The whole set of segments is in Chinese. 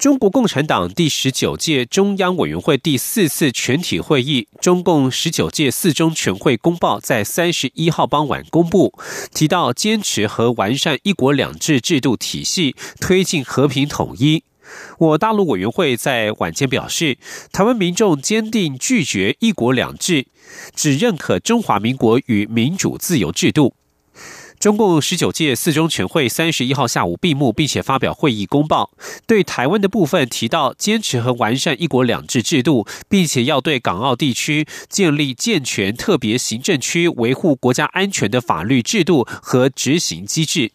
中国共产党第十九届中央委员会第四次全体会议《中共十九届四中全会公报》在三十一号傍晚公布，提到坚持和完善“一国两制”制度体系，推进和平统一。我大陆委员会在晚间表示，台湾民众坚定拒绝“一国两制”，只认可中华民国与民主自由制度。中共十九届四中全会三十一号下午闭幕，并且发表会议公报。对台湾的部分提到，坚持和完善“一国两制”制度，并且要对港澳地区建立健全特别行政区维护国家安全的法律制度和执行机制。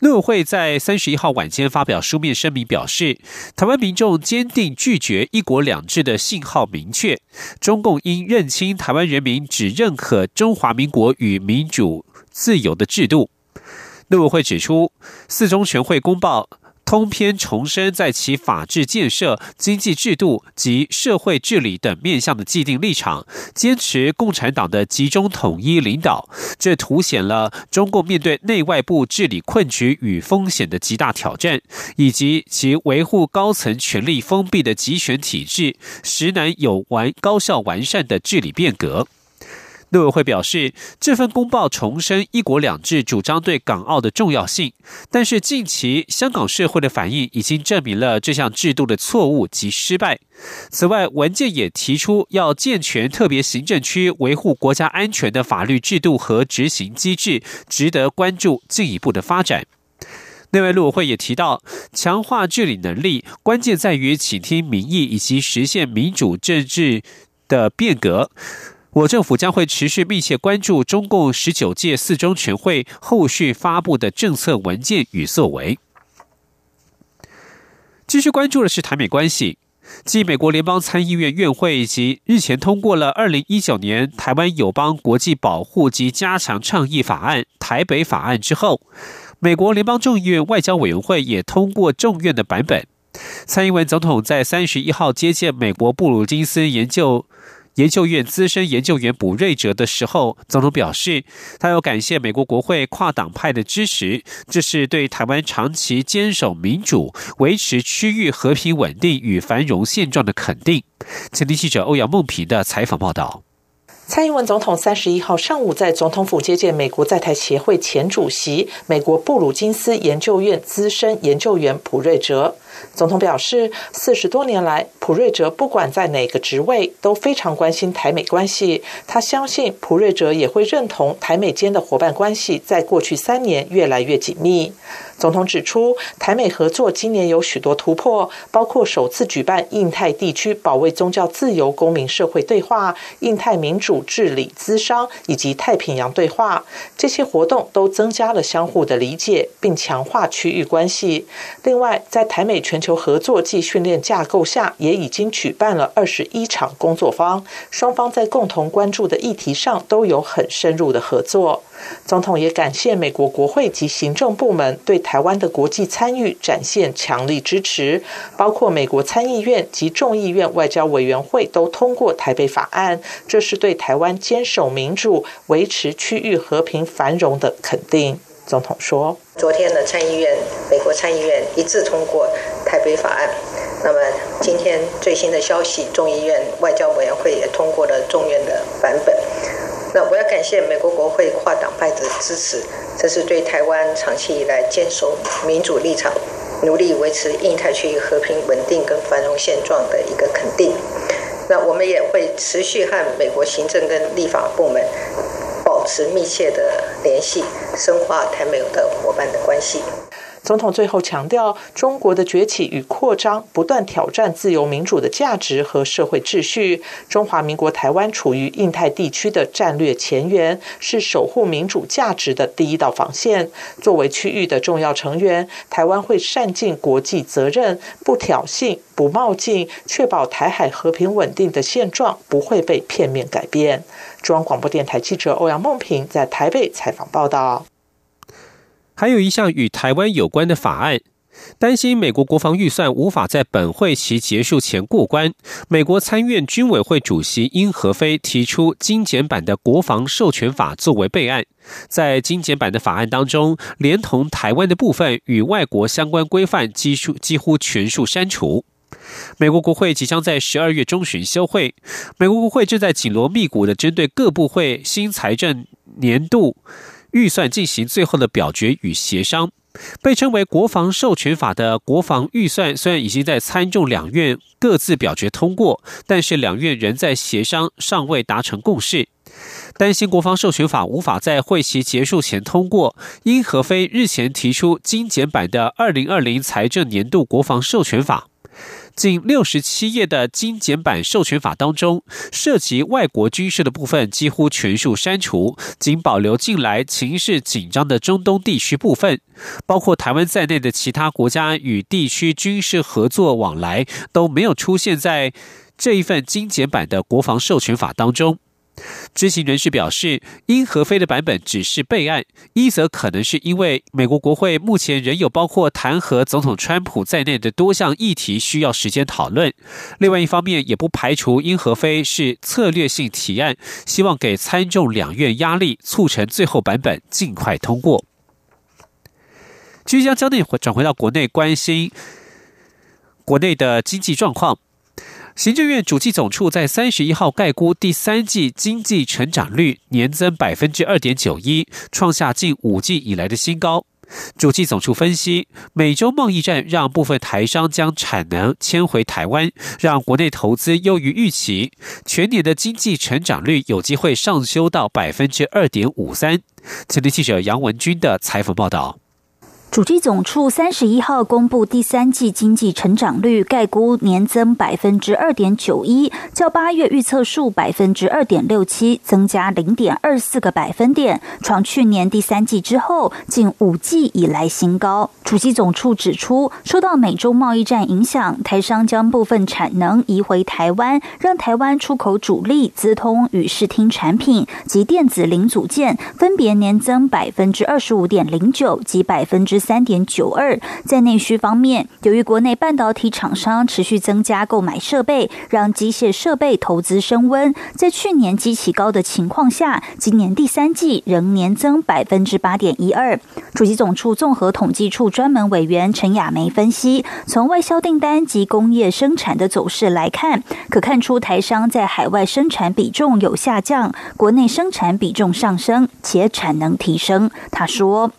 陆委会在三十一号晚间发表书面声明，表示台湾民众坚定拒绝“一国两制”的信号明确，中共应认清台湾人民只认可中华民国与民主。自由的制度，陆委会指出，四中全会公报通篇重申在其法治建设、经济制度及社会治理等面向的既定立场，坚持共产党的集中统一领导。这凸显了中共面对内外部治理困局与风险的极大挑战，以及其维护高层权力封闭的集权体制，实难有完高效完善的治理变革。陆委会表示，这份公报重申“一国两制”主张对港澳的重要性，但是近期香港社会的反应已经证明了这项制度的错误及失败。此外，文件也提出要健全特别行政区维护国家安全的法律制度和执行机制，值得关注进一步的发展。内外陆委会也提到，强化治理能力关键在于倾听民意以及实现民主政治的变革。我政府将会持续密切关注中共十九届四中全会后续发布的政策文件与作为。继续关注的是台美关系，继美国联邦参议院院会以及日前通过了二零一九年台湾友邦国际保护及加强倡议法案（台北法案）之后，美国联邦众议院外交委员会也通过众院的版本。蔡英文总统在三十一号接见美国布鲁金斯研究。研究院资深研究员卜瑞哲的时候，总统表示，他要感谢美国国会跨党派的支持，这是对台湾长期坚守民主、维持区域和平稳定与繁荣现状的肯定。前听记者欧阳梦平的采访报道。蔡英文总统三十一号上午在总统府接见美国在台协会前主席、美国布鲁金斯研究院资深研究员普瑞哲。总统表示，四十多年来，普瑞哲不管在哪个职位，都非常关心台美关系。他相信普瑞哲也会认同台美间的伙伴关系，在过去三年越来越紧密。总统指出，台美合作今年有许多突破，包括首次举办印太地区保卫宗教自由公民社会对话、印太民主治理资商以及太平洋对话。这些活动都增加了相互的理解，并强化区域关系。另外，在台美全球合作暨训练架构下，也已经举办了二十一场工作坊，双方在共同关注的议题上都有很深入的合作。总统也感谢美国国会及行政部门对台湾的国际参与展现强力支持，包括美国参议院及众议院外交委员会都通过台北法案，这是对台湾坚守民主、维持区域和平繁荣的肯定。总统说：“昨天的参议院，美国参议院一致通过台北法案，那么今天最新的消息，众议院外交委员会也通过了众院的版本。”我要感谢美国国会跨党派的支持，这是对台湾长期以来坚守民主立场、努力维持印太区域和平稳定跟繁荣现状的一个肯定。那我们也会持续和美国行政跟立法部门保持密切的联系，深化台美的伙伴的关系。总统最后强调，中国的崛起与扩张不断挑战自由民主的价值和社会秩序。中华民国台湾处于印太地区的战略前沿，是守护民主价值的第一道防线。作为区域的重要成员，台湾会善尽国际责任，不挑衅、不冒进，确保台海和平稳定的现状不会被片面改变。中央广播电台记者欧阳梦平在台北采访报道。还有一项与台湾有关的法案，担心美国国防预算无法在本会期结束前过关。美国参院军委会主席英和飞提出精简版的国防授权法作为备案，在精简版的法案当中，连同台湾的部分与外国相关规范几数几乎全数删除。美国国会即将在十二月中旬休会，美国国会正在紧锣密鼓的针对各部会新财政年度。预算进行最后的表决与协商，被称为国防授权法的国防预算虽然已经在参众两院各自表决通过，但是两院仍在协商，尚未达成共识。担心国防授权法无法在会期结束前通过，英和飞日前提出精简版的二零二零财政年度国防授权法。近六十七页的精简版授权法当中，涉及外国军事的部分几乎全数删除，仅保留近来情势紧张的中东地区部分，包括台湾在内的其他国家与地区军事合作往来都没有出现在这一份精简版的国防授权法当中。知情人士表示，英和飞的版本只是备案，一则可能是因为美国国会目前仍有包括弹劾总统川普在内的多项议题需要时间讨论；另外一方面，也不排除英和飞是策略性提案，希望给参众两院压力，促成最后版本尽快通过。即将将内转回到国内，关心国内的经济状况。行政院主计总处在三十一号概估第三季经济成长率年增百分之二点九一，创下近五季以来的新高。主计总处分析，美洲贸易战让部分台商将产能迁回台湾，让国内投资优于预期，全年的经济成长率有机会上修到百分之二点五三。前天记者杨文军的采访报道。主机总处三十一号公布第三季经济成长率，概估年增百分之二点九一，较八月预测数百分之二点六七增加零点二四个百分点，创去年第三季之后近五季以来新高。主机总处指出，受到美洲贸易战影响，台商将部分产能移回台湾，让台湾出口主力资通与视听产品及电子零组件分别年增百分之二十五点零九及百分之。三点九二，在内需方面，由于国内半导体厂商持续增加购买设备，让机械设备投资升温。在去年基期高的情况下，今年第三季仍年增百分之八点一二。主席总处综合统计处专门委员陈雅梅分析，从外销订单及工业生产的走势来看，可看出台商在海外生产比重有下降，国内生产比重上升，且产能提升。他说。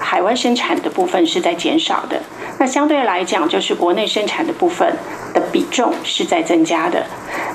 海外生产的部分是在减少的，那相对来讲，就是国内生产的部分的比重是在增加的。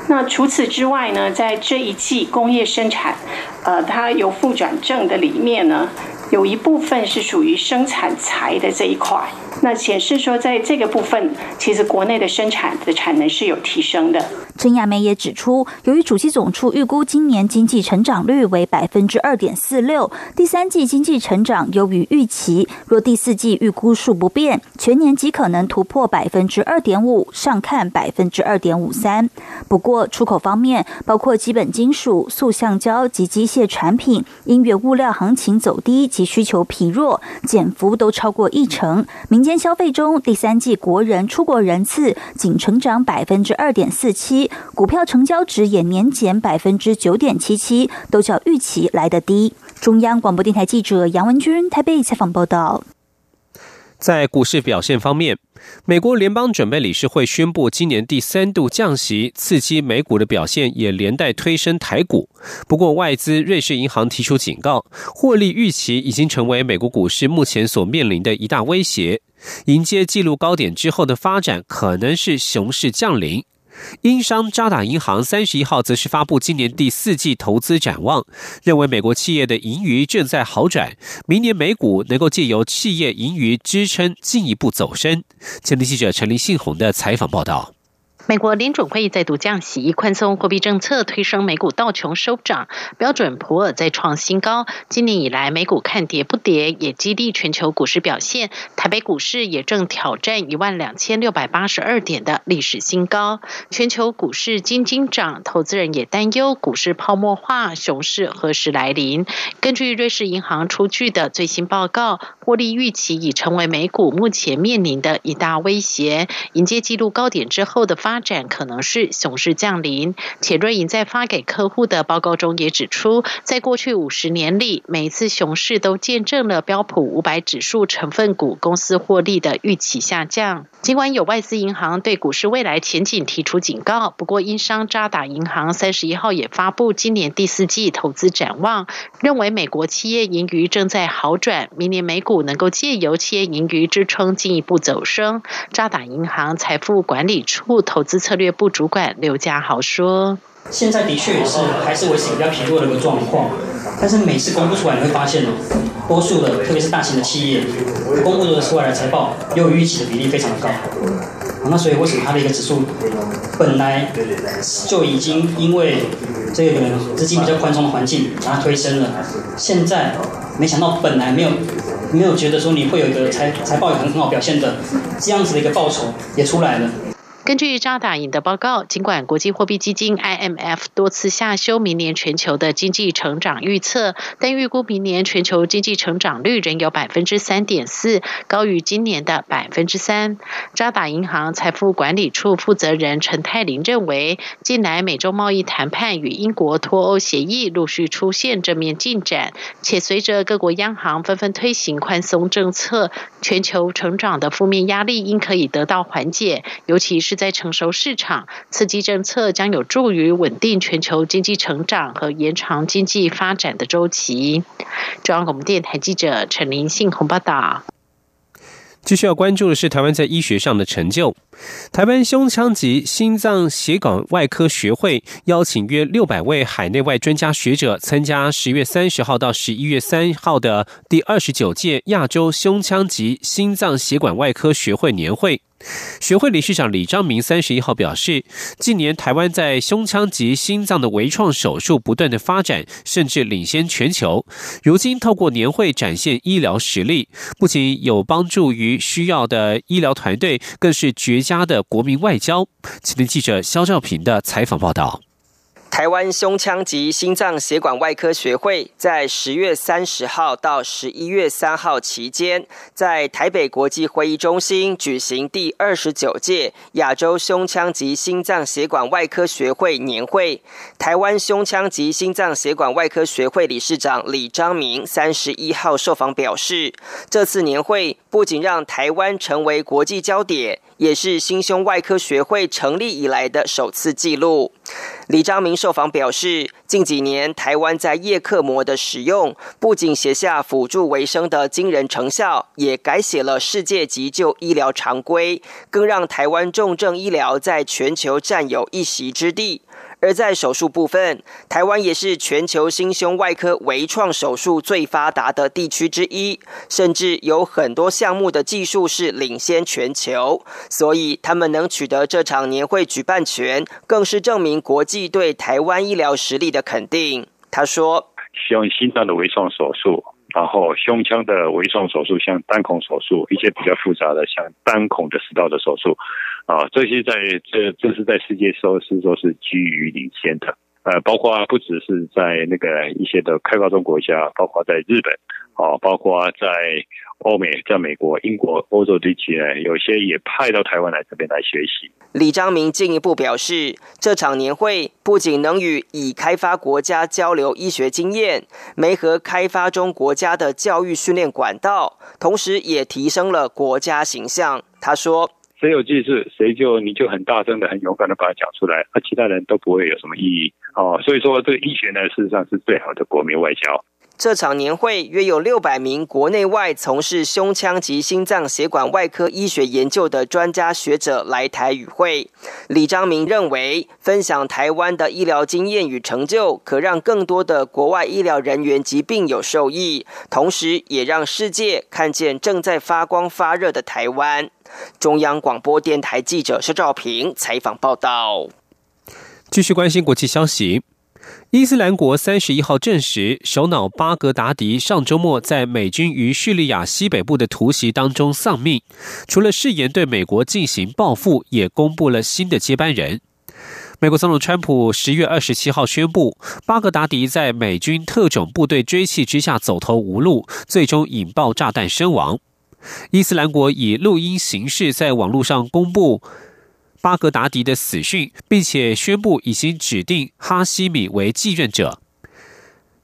那除此之外呢，在这一季工业生产，呃，它由负转正的里面呢，有一部分是属于生产材的这一块。那显示说，在这个部分，其实国内的生产的产能是有提升的。陈亚梅也指出，由于主机总处预估今年经济成长率为百分之二点四六，第三季经济成长优于预期。若第四季预估数不变，全年极可能突破百分之二点五，上看百分之二点五三。不过出口方面，包括基本金属、塑橡胶及机械产品，因原物料行情走低及需求疲弱，减幅都超过一成。民间消费中，第三季国人出国人次仅成长百分之二点四七，股票成交值也年减百分之九点七七，都较预期来得低。中央广播电台记者杨文君台北采访报道。在股市表现方面，美国联邦准备理事会宣布今年第三度降息，刺激美股的表现，也连带推升台股。不过，外资瑞士银行提出警告，获利预期已经成为美国股市目前所面临的一大威胁。迎接纪录高点之后的发展，可能是熊市降临。英商渣打银行三十一号则是发布今年第四季投资展望，认为美国企业的盈余正在好转，明年美股能够借由企业盈余支撑进一步走升。前天记者陈林信宏的采访报道。美国联准会再度降息，宽松货币政策推升美股道琼收涨，标准普尔再创新高。今年以来，美股看跌不跌，也激励全球股市表现。台北股市也正挑战一万两千六百八十二点的历史新高。全球股市金金涨，投资人也担忧股市泡沫化，熊市何时来临？根据瑞士银行出具的最新报告，获利预期已成为美股目前面临的一大威胁。迎接纪录高点之后的发展可能是熊市降临，且瑞银在发给客户的报告中也指出，在过去五十年里，每一次熊市都见证了标普五百指数成分股公司获利的预期下降。尽管有外资银行对股市未来前景提出警告，不过英商渣打银行三十一号也发布今年第四季投资展望，认为美国企业盈余正在好转，明年美股能够借由企业盈余支撑进一步走升。渣打银行财富管理处投资策略部主管刘家豪说：“现在的确也是还是维持比较疲弱的一个状况，但是每次公布出来，你会发现哦，多数的特别是大型的企业公布的出来的财报，又预期的比例非常的高。那所以为什么它的一个指数本来就已经因为这个资金比较宽松的环境把它推升了，现在没想到本来没有没有觉得说你会有一个财财报有很很好表现的这样子的一个报酬也出来了。”根据渣打银的报告，尽管国际货币基金 IMF 多次下修明年全球的经济成长预测，但预估明年全球经济成长率仍有百分之三点四，高于今年的百分之三。渣打银行财富管理处负责人陈泰林认为，近来美洲贸易谈判与英国脱欧协议陆续出现正面进展，且随着各国央行纷纷推行宽松政策，全球成长的负面压力应可以得到缓解，尤其是。在成熟市场，刺激政策将有助于稳定全球经济成长和延长经济发展的周期。中央广播电台记者陈林信红报道。继续要关注的是台湾在医学上的成就。台湾胸腔及心脏血管外科学会邀请约六百位海内外专家学者参加十月三十号到十一月三号的第二十九届亚洲胸腔及心脏血管外科学会年会。学会理事长李章明三十一号表示，近年台湾在胸腔及心脏的微创手术不断的发展，甚至领先全球。如今透过年会展现医疗实力，不仅有帮助于需要的医疗团队，更是绝家的国民外交。今天记者肖兆平的采访报道。台湾胸腔及心脏血管外科学会在十月三十号到十一月三号期间，在台北国际会议中心举行第二十九届亚洲胸腔及心脏血管外科学会年会。台湾胸腔及心脏血管外科学会理事长李章明三十一号受访表示，这次年会不仅让台湾成为国际焦点。也是心胸外科学会成立以来的首次记录。李章明受访表示，近几年台湾在叶克膜的使用，不仅写下辅助维生的惊人成效，也改写了世界急救医疗常规，更让台湾重症医疗在全球占有一席之地。而在手术部分，台湾也是全球心胸外科微创手术最发达的地区之一，甚至有很多项目的技术是领先全球。所以，他们能取得这场年会举办权，更是证明国际对台湾医疗实力的肯定。他说：“像心脏的微创手术，然后胸腔的微创手术，像单孔手术，一些比较复杂的，像单孔的食道的手术。”啊，这些在这这是在世界说是说是居于领先的，呃，包括不只是在那个一些的开发中国家，包括在日本，啊，包括在欧美，在美国、英国、欧洲地区呢，有些也派到台湾来这边来学习。李章明进一步表示，这场年会不仅能与已开发国家交流医学经验，媒合开发中国家的教育训练管道，同时也提升了国家形象。他说。谁有技术，谁就你就很大声的、很勇敢的把它讲出来，而其他人都不会有什么意义哦。所以说，这个医学呢，事实上是最好的国民外交。这场年会约有六百名国内外从事胸腔及心脏血管外科医学研究的专家学者来台与会。李章明认为，分享台湾的医疗经验与成就，可让更多的国外医疗人员及病友受益，同时也让世界看见正在发光发热的台湾。中央广播电台记者施兆平采访报道。继续关心国际消息。伊斯兰国三十一号证实，首脑巴格达迪上周末在美军于叙利亚西北部的突袭当中丧命。除了誓言对美国进行报复，也公布了新的接班人。美国总统川普十月二十七号宣布，巴格达迪在美军特种部队追击之下走投无路，最终引爆炸弹身亡。伊斯兰国以录音形式在网络上公布。巴格达迪的死讯，并且宣布已经指定哈希米为继任者。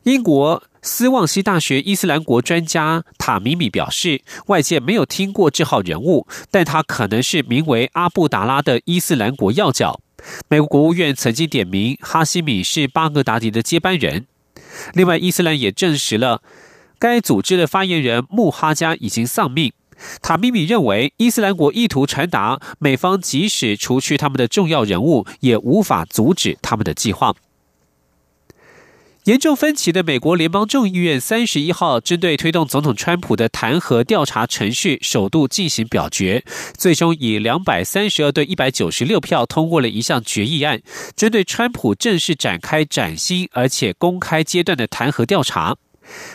英国斯旺西大学伊斯兰国专家塔米米表示，外界没有听过这号人物，但他可能是名为阿布达拉的伊斯兰国要角。美国国务院曾经点名哈希米是巴格达迪的接班人。另外，伊斯兰也证实了该组织的发言人穆哈加已经丧命。塔米米认为，伊斯兰国意图传达，美方即使除去他们的重要人物，也无法阻止他们的计划。严重分歧的美国联邦众议院三十一号针对推动总统川普的弹劾调查程序首度进行表决，最终以两百三十二对一百九十六票通过了一项决议案，针对川普正式展开崭新而且公开阶段的弹劾调查。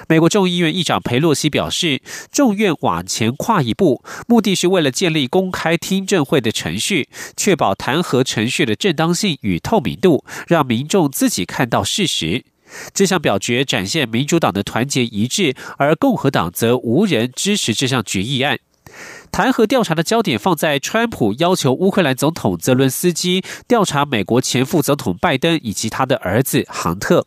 美国众议院议长佩洛西表示，众院往前跨一步，目的是为了建立公开听证会的程序，确保弹劾程序的正当性与透明度，让民众自己看到事实。这项表决展现民主党的团结一致，而共和党则无人支持这项决议案。弹劾调查的焦点放在川普要求乌克兰总统泽伦斯基调查美国前副总统拜登以及他的儿子杭特。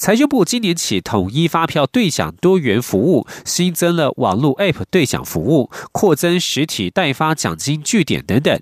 财政部今年起统一发票兑奖多元服务，新增了网络 App 兑奖服务，扩增实体代发奖金据点等等。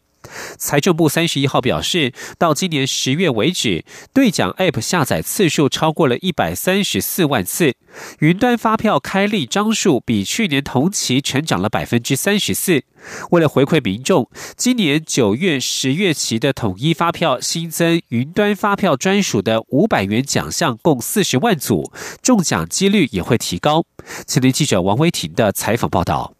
财政部三十一号表示，到今年十月为止，兑奖 App 下载次数超过了一百三十四万次，云端发票开立张数比去年同期成长了百分之三十四。为了回馈民众，今年九月、十月期的统一发票新增云端发票专属的五百元奖项，共四十万组，中奖几率也会提高。前年记者王威婷的采访报道。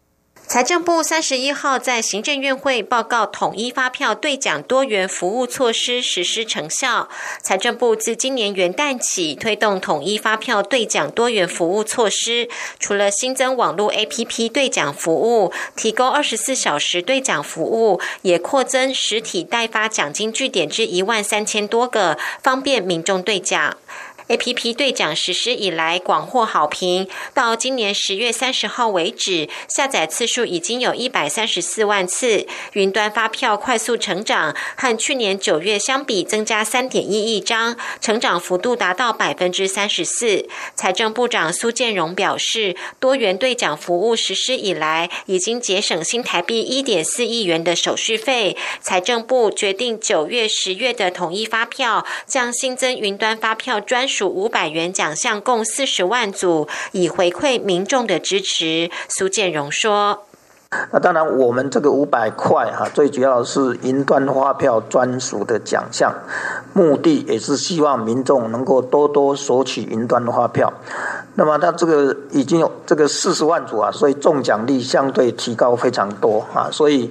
财政部三十一号在行政院会报告统一发票兑奖多元服务措施实施成效。财政部自今年元旦起推动统一发票兑奖多元服务措施，除了新增网络 APP 兑奖服务，提供二十四小时兑奖服务，也扩增实体代发奖金据点至一万三千多个，方便民众兑奖。A P P 兑奖实施以来广获好评，到今年十月三十号为止，下载次数已经有一百三十四万次。云端发票快速成长，和去年九月相比增加三点一亿张，成长幅度达到百分之三十四。财政部长苏建荣表示，多元兑奖服务实施以来，已经节省新台币一点四亿元的手续费。财政部决定九月、十月的统一发票，将新增云端发票专属。属五百元奖项共四十万组，以回馈民众的支持。苏建荣说：“那当然，我们这个五百块哈，最主要是云端发票专属的奖项，目的也是希望民众能够多多索取云端发票。那么，它这个已经有这个四十万组啊，所以中奖率相对提高非常多啊，所以。”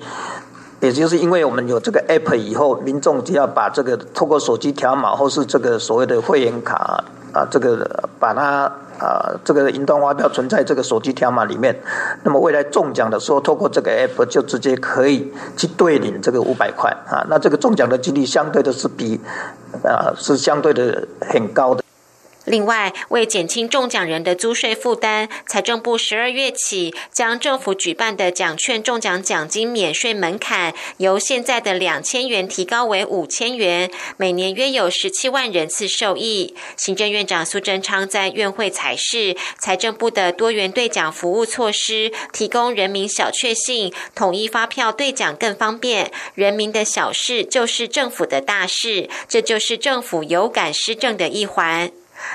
也就是因为我们有这个 app 以后，民众只要把这个透过手机条码或是这个所谓的会员卡啊，这个把它啊这个云端发票存在这个手机条码里面，那么未来中奖的时候，透过这个 app 就直接可以去兑领这个五百块啊，那这个中奖的几率相对的是比啊是相对的很高的。另外，为减轻中奖人的租税负担，财政部十二月起将政府举办的奖券中奖奖金免税门槛由现在的两千元提高为五千元，每年约有十七万人次受益。行政院长苏贞昌在院会采示，财政部的多元兑奖服务措施，提供人民小确幸，统一发票兑奖更方便。人民的小事就是政府的大事，这就是政府有感施政的一环。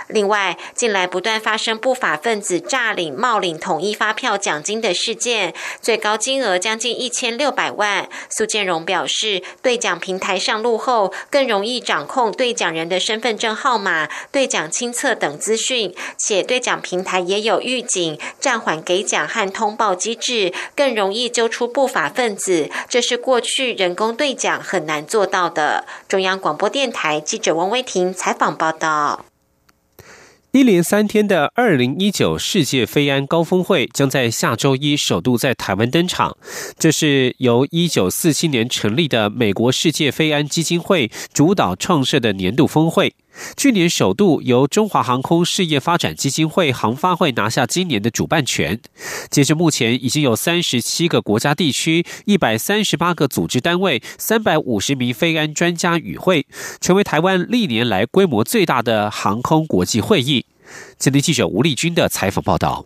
另外，近来不断发生不法分子诈领、冒领统一发票奖金的事件，最高金额将近一千六百万。苏建荣表示，兑奖平台上路后，更容易掌控兑奖人的身份证号码、兑奖清册等资讯，且兑奖平台也有预警、暂缓给奖和通报机制，更容易揪出不法分子。这是过去人工兑奖很难做到的。中央广播电台记者王威婷采访报道。一连三天的二零一九世界非安高峰会将在下周一首度在台湾登场。这是由一九四七年成立的美国世界非安基金会主导创设的年度峰会。去年首度由中华航空事业发展基金会航发会拿下今年的主办权。截至目前，已经有三十七个国家地区、一百三十八个组织单位、三百五十名飞安专家与会，成为台湾历年来规模最大的航空国际会议。今天记者吴丽君的采访报道。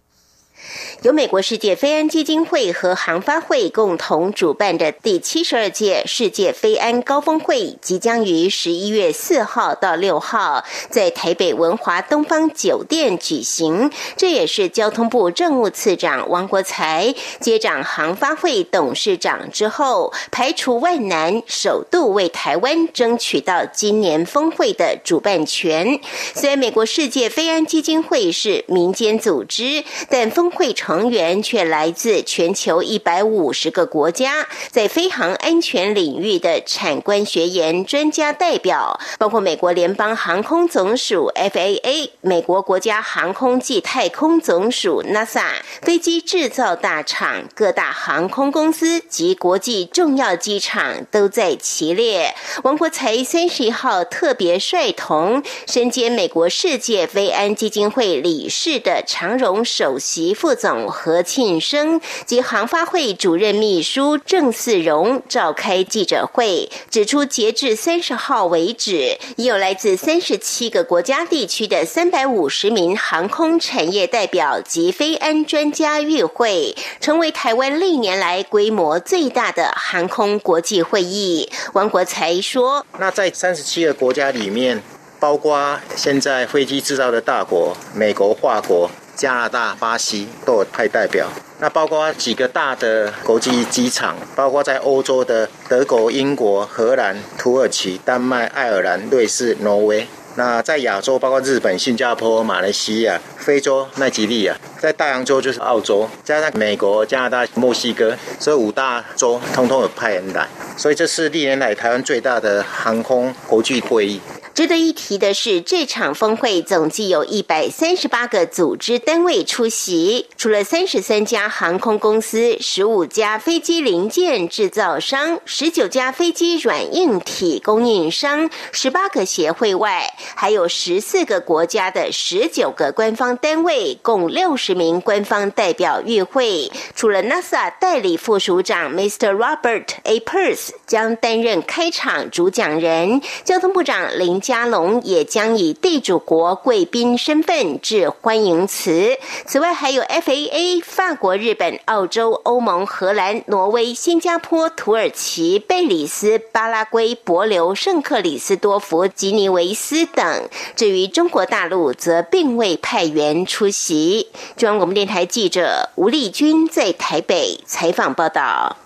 由美国世界非安基金会和航发会共同主办的第七十二届世界非安高峰会，即将于十一月四号到六号在台北文华东方酒店举行。这也是交通部政务次长王国才接掌航发会董事长之后，排除万难，首度为台湾争取到今年峰会的主办权。虽然美国世界非安基金会是民间组织，但峰会成员却来自全球一百五十个国家，在飞航安全领域的产官学研专家代表，包括美国联邦航空总署 （FAA）、美国国家航空暨太空总署 （NASA）、飞机制造大厂、各大航空公司及国际重要机场都在其列。王国才三十一号特别率同身兼美国世界飞安基金会理事的长荣首席副。总何庆生及航发会主任秘书郑四荣召开记者会，指出，截至三十号为止，已有来自三十七个国家地区的三百五十名航空产业代表及飞安专家与会，成为台湾历年来规模最大的航空国际会议。王国才说：“那在三十七个国家里面，包括现在飞机制造的大国美国、法国。”加拿大、巴西都有派代表，那包括几个大的国际机场，包括在欧洲的德国、英国、荷兰、土耳其、丹麦、爱尔兰、瑞士、挪威。那在亚洲，包括日本、新加坡、马来西亚、非洲奈及利亚，在大洋洲就是澳洲，加上美国、加拿大、墨西哥，所以五大洲通通有派人来，所以这是历年来台湾最大的航空国际会议。值得一提的是，这场峰会总计有一百三十八个组织单位出席，除了三十三家航空公司、十五家飞机零件制造商、十九家飞机软硬体供应商、十八个协会外，还有十四个国家的十九个官方单位，共六十名官方代表与会。除了 NASA 代理副署长 Mr. Robert A. Purse 将担任开场主讲人，交通部长林。加隆也将以地主国贵宾身份致欢迎词。此外，还有 FAA、法国、日本、澳洲、欧盟、荷兰、挪威、新加坡、土耳其、贝里斯、巴拉圭、博留、圣克里斯多福、吉尼维斯等。至于中国大陆，则并未派员出席。中央广播电台记者吴丽君在台北采访报道。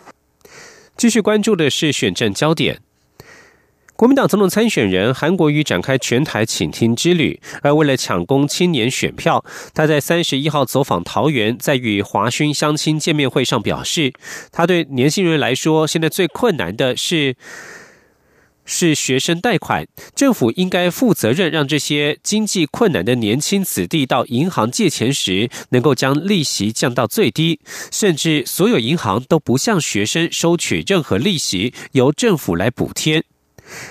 继续关注的是选战焦点。国民党总统参选人韩国瑜展开全台倾听之旅，而为了抢攻青年选票，他在三十一号走访桃园，在与华勋相亲见面会上表示，他对年轻人来说，现在最困难的是是学生贷款，政府应该负责任，让这些经济困难的年轻子弟到银行借钱时，能够将利息降到最低，甚至所有银行都不向学生收取任何利息，由政府来补贴。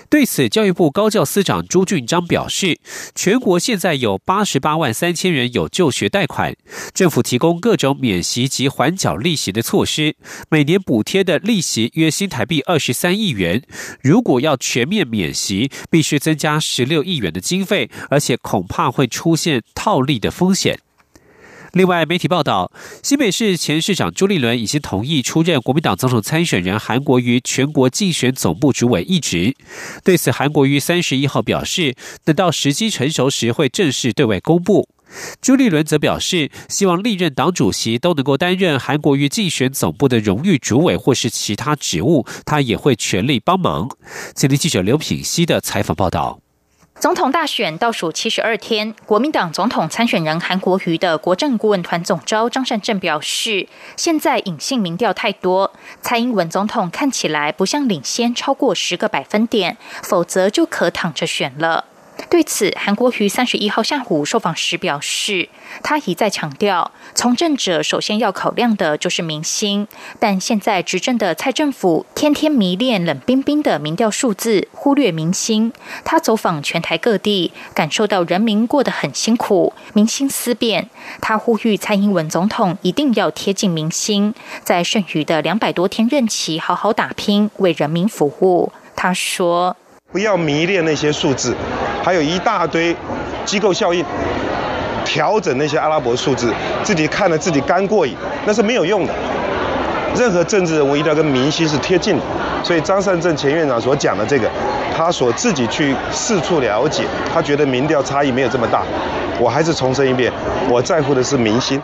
对此，教育部高教司长朱俊章表示，全国现在有八十八万三千人有就学贷款，政府提供各种免息及缓缴利息的措施，每年补贴的利息约新台币二十三亿元。如果要全面免息，必须增加十六亿元的经费，而且恐怕会出现套利的风险。另外，媒体报道，新北市前市长朱立伦已经同意出任国民党总统参选人韩国瑜全国竞选总部主委一职。对此，韩国瑜三十一号表示，等到时机成熟时会正式对外公布。朱立伦则表示，希望历任党主席都能够担任韩国瑜竞选总部的荣誉主委或是其他职务，他也会全力帮忙。今天记者刘品熙的采访报道。总统大选倒数七十二天，国民党总统参选人韩国瑜的国政顾问团总召张善政表示，现在隐性民调太多，蔡英文总统看起来不像领先超过十个百分点，否则就可躺着选了。对此，韩国瑜三十一号下午受访时表示，他一再强调，从政者首先要考量的就是民心。但现在执政的蔡政府天天迷恋冷冰冰的民调数字，忽略民心。他走访全台各地，感受到人民过得很辛苦，民心思变。他呼吁蔡英文总统一定要贴近民心，在剩余的两百多天任期好好打拼，为人民服务。他说。不要迷恋那些数字，还有一大堆机构效应，调整那些阿拉伯数字，自己看了自己干过瘾，那是没有用的。任何政治人物一定要跟民心是贴近的。所以张善政前院长所讲的这个，他所自己去四处了解，他觉得民调差异没有这么大。我还是重申一遍，我在乎的是民心。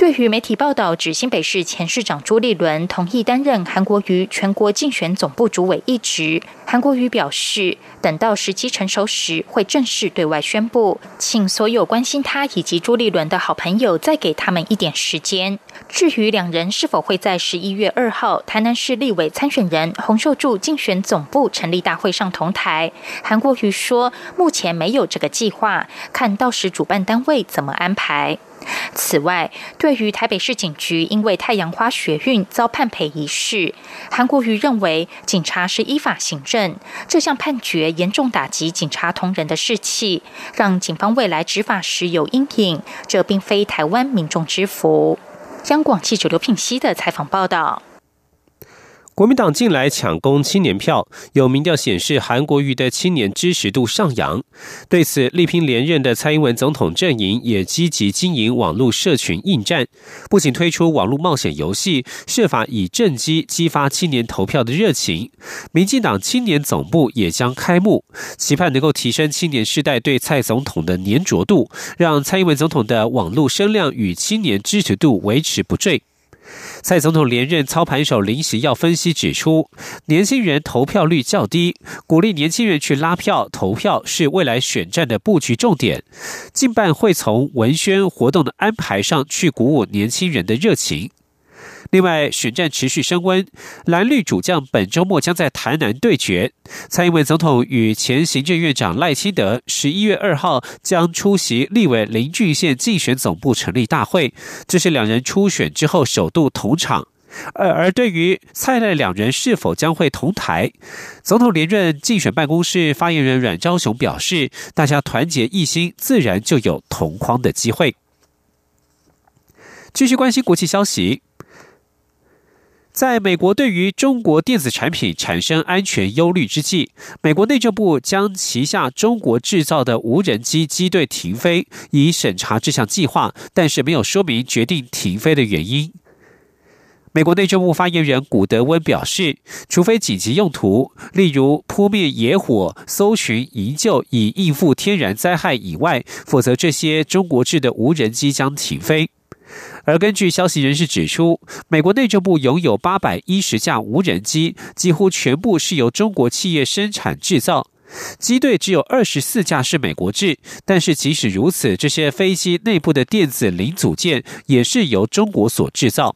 对于媒体报道指新北市前市长朱立伦同意担任韩国瑜全国竞选总部主委一职，韩国瑜表示，等到时机成熟时会正式对外宣布，请所有关心他以及朱立伦的好朋友再给他们一点时间。至于两人是否会在十一月二号台南市立委参选人洪秀柱竞选总部成立大会上同台，韩国瑜说，目前没有这个计划，看到时主办单位怎么安排。此外，对于台北市警局因为太阳花学运遭判赔一事，韩国瑜认为警察是依法行政，这项判决严重打击警察同仁的士气，让警方未来执法时有阴影，这并非台湾民众之福。央广记者刘品熙的采访报道。国民党近来抢攻青年票，有民调显示韩国瑜的青年支持度上扬。对此，力拼连任的蔡英文总统阵营也积极经营网络社群应战，不仅推出网络冒险游戏，设法以政绩激发青年投票的热情。民进党青年总部也将开幕，期盼能够提升青年世代对蔡总统的粘着度，让蔡英文总统的网络声量与青年支持度维持不坠。蔡总统连任操盘手林时耀分析指出，年轻人投票率较低，鼓励年轻人去拉票投票是未来选战的布局重点。近半会从文宣活动的安排上去鼓舞年轻人的热情。另外，选战持续升温，蓝绿主将本周末将在台南对决。蔡英文总统与前行政院长赖清德十一月二号将出席立委林俊县竞选总部成立大会，这是两人初选之后首度同场。而而对于蔡赖两人是否将会同台，总统连任竞选办公室发言人阮昭雄表示，大家团结一心，自然就有同框的机会。继续关心国际消息。在美国对于中国电子产品产生安全忧虑之际，美国内政部将旗下中国制造的无人机机队停飞，以审查这项计划，但是没有说明决定停飞的原因。美国内政部发言人古德温表示，除非紧急用途，例如扑灭野火、搜寻营救以应付天然灾害以外，否则这些中国制的无人机将停飞。而根据消息人士指出，美国内政部拥有八百一十架无人机，几乎全部是由中国企业生产制造。机队只有二十四架是美国制，但是即使如此，这些飞机内部的电子零组件也是由中国所制造。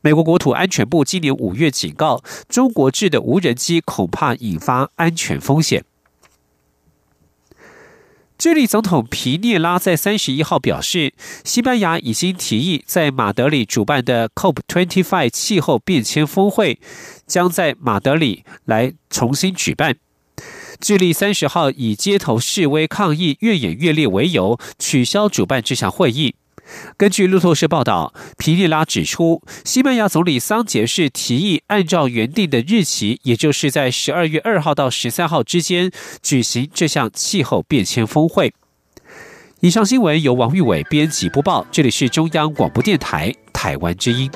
美国国土安全部今年五月警告，中国制的无人机恐怕引发安全风险。智利总统皮涅拉在三十一号表示，西班牙已经提议在马德里主办的 COP25 气候变迁峰会将在马德里来重新举办。智利三十号以街头示威抗议越演越烈为由，取消主办这项会议。根据路透社报道，皮利拉指出，西班牙总理桑杰士提议按照原定的日期，也就是在十二月二号到十三号之间举行这项气候变迁峰会。以上新闻由王玉伟编辑播报，这里是中央广播电台台湾之音。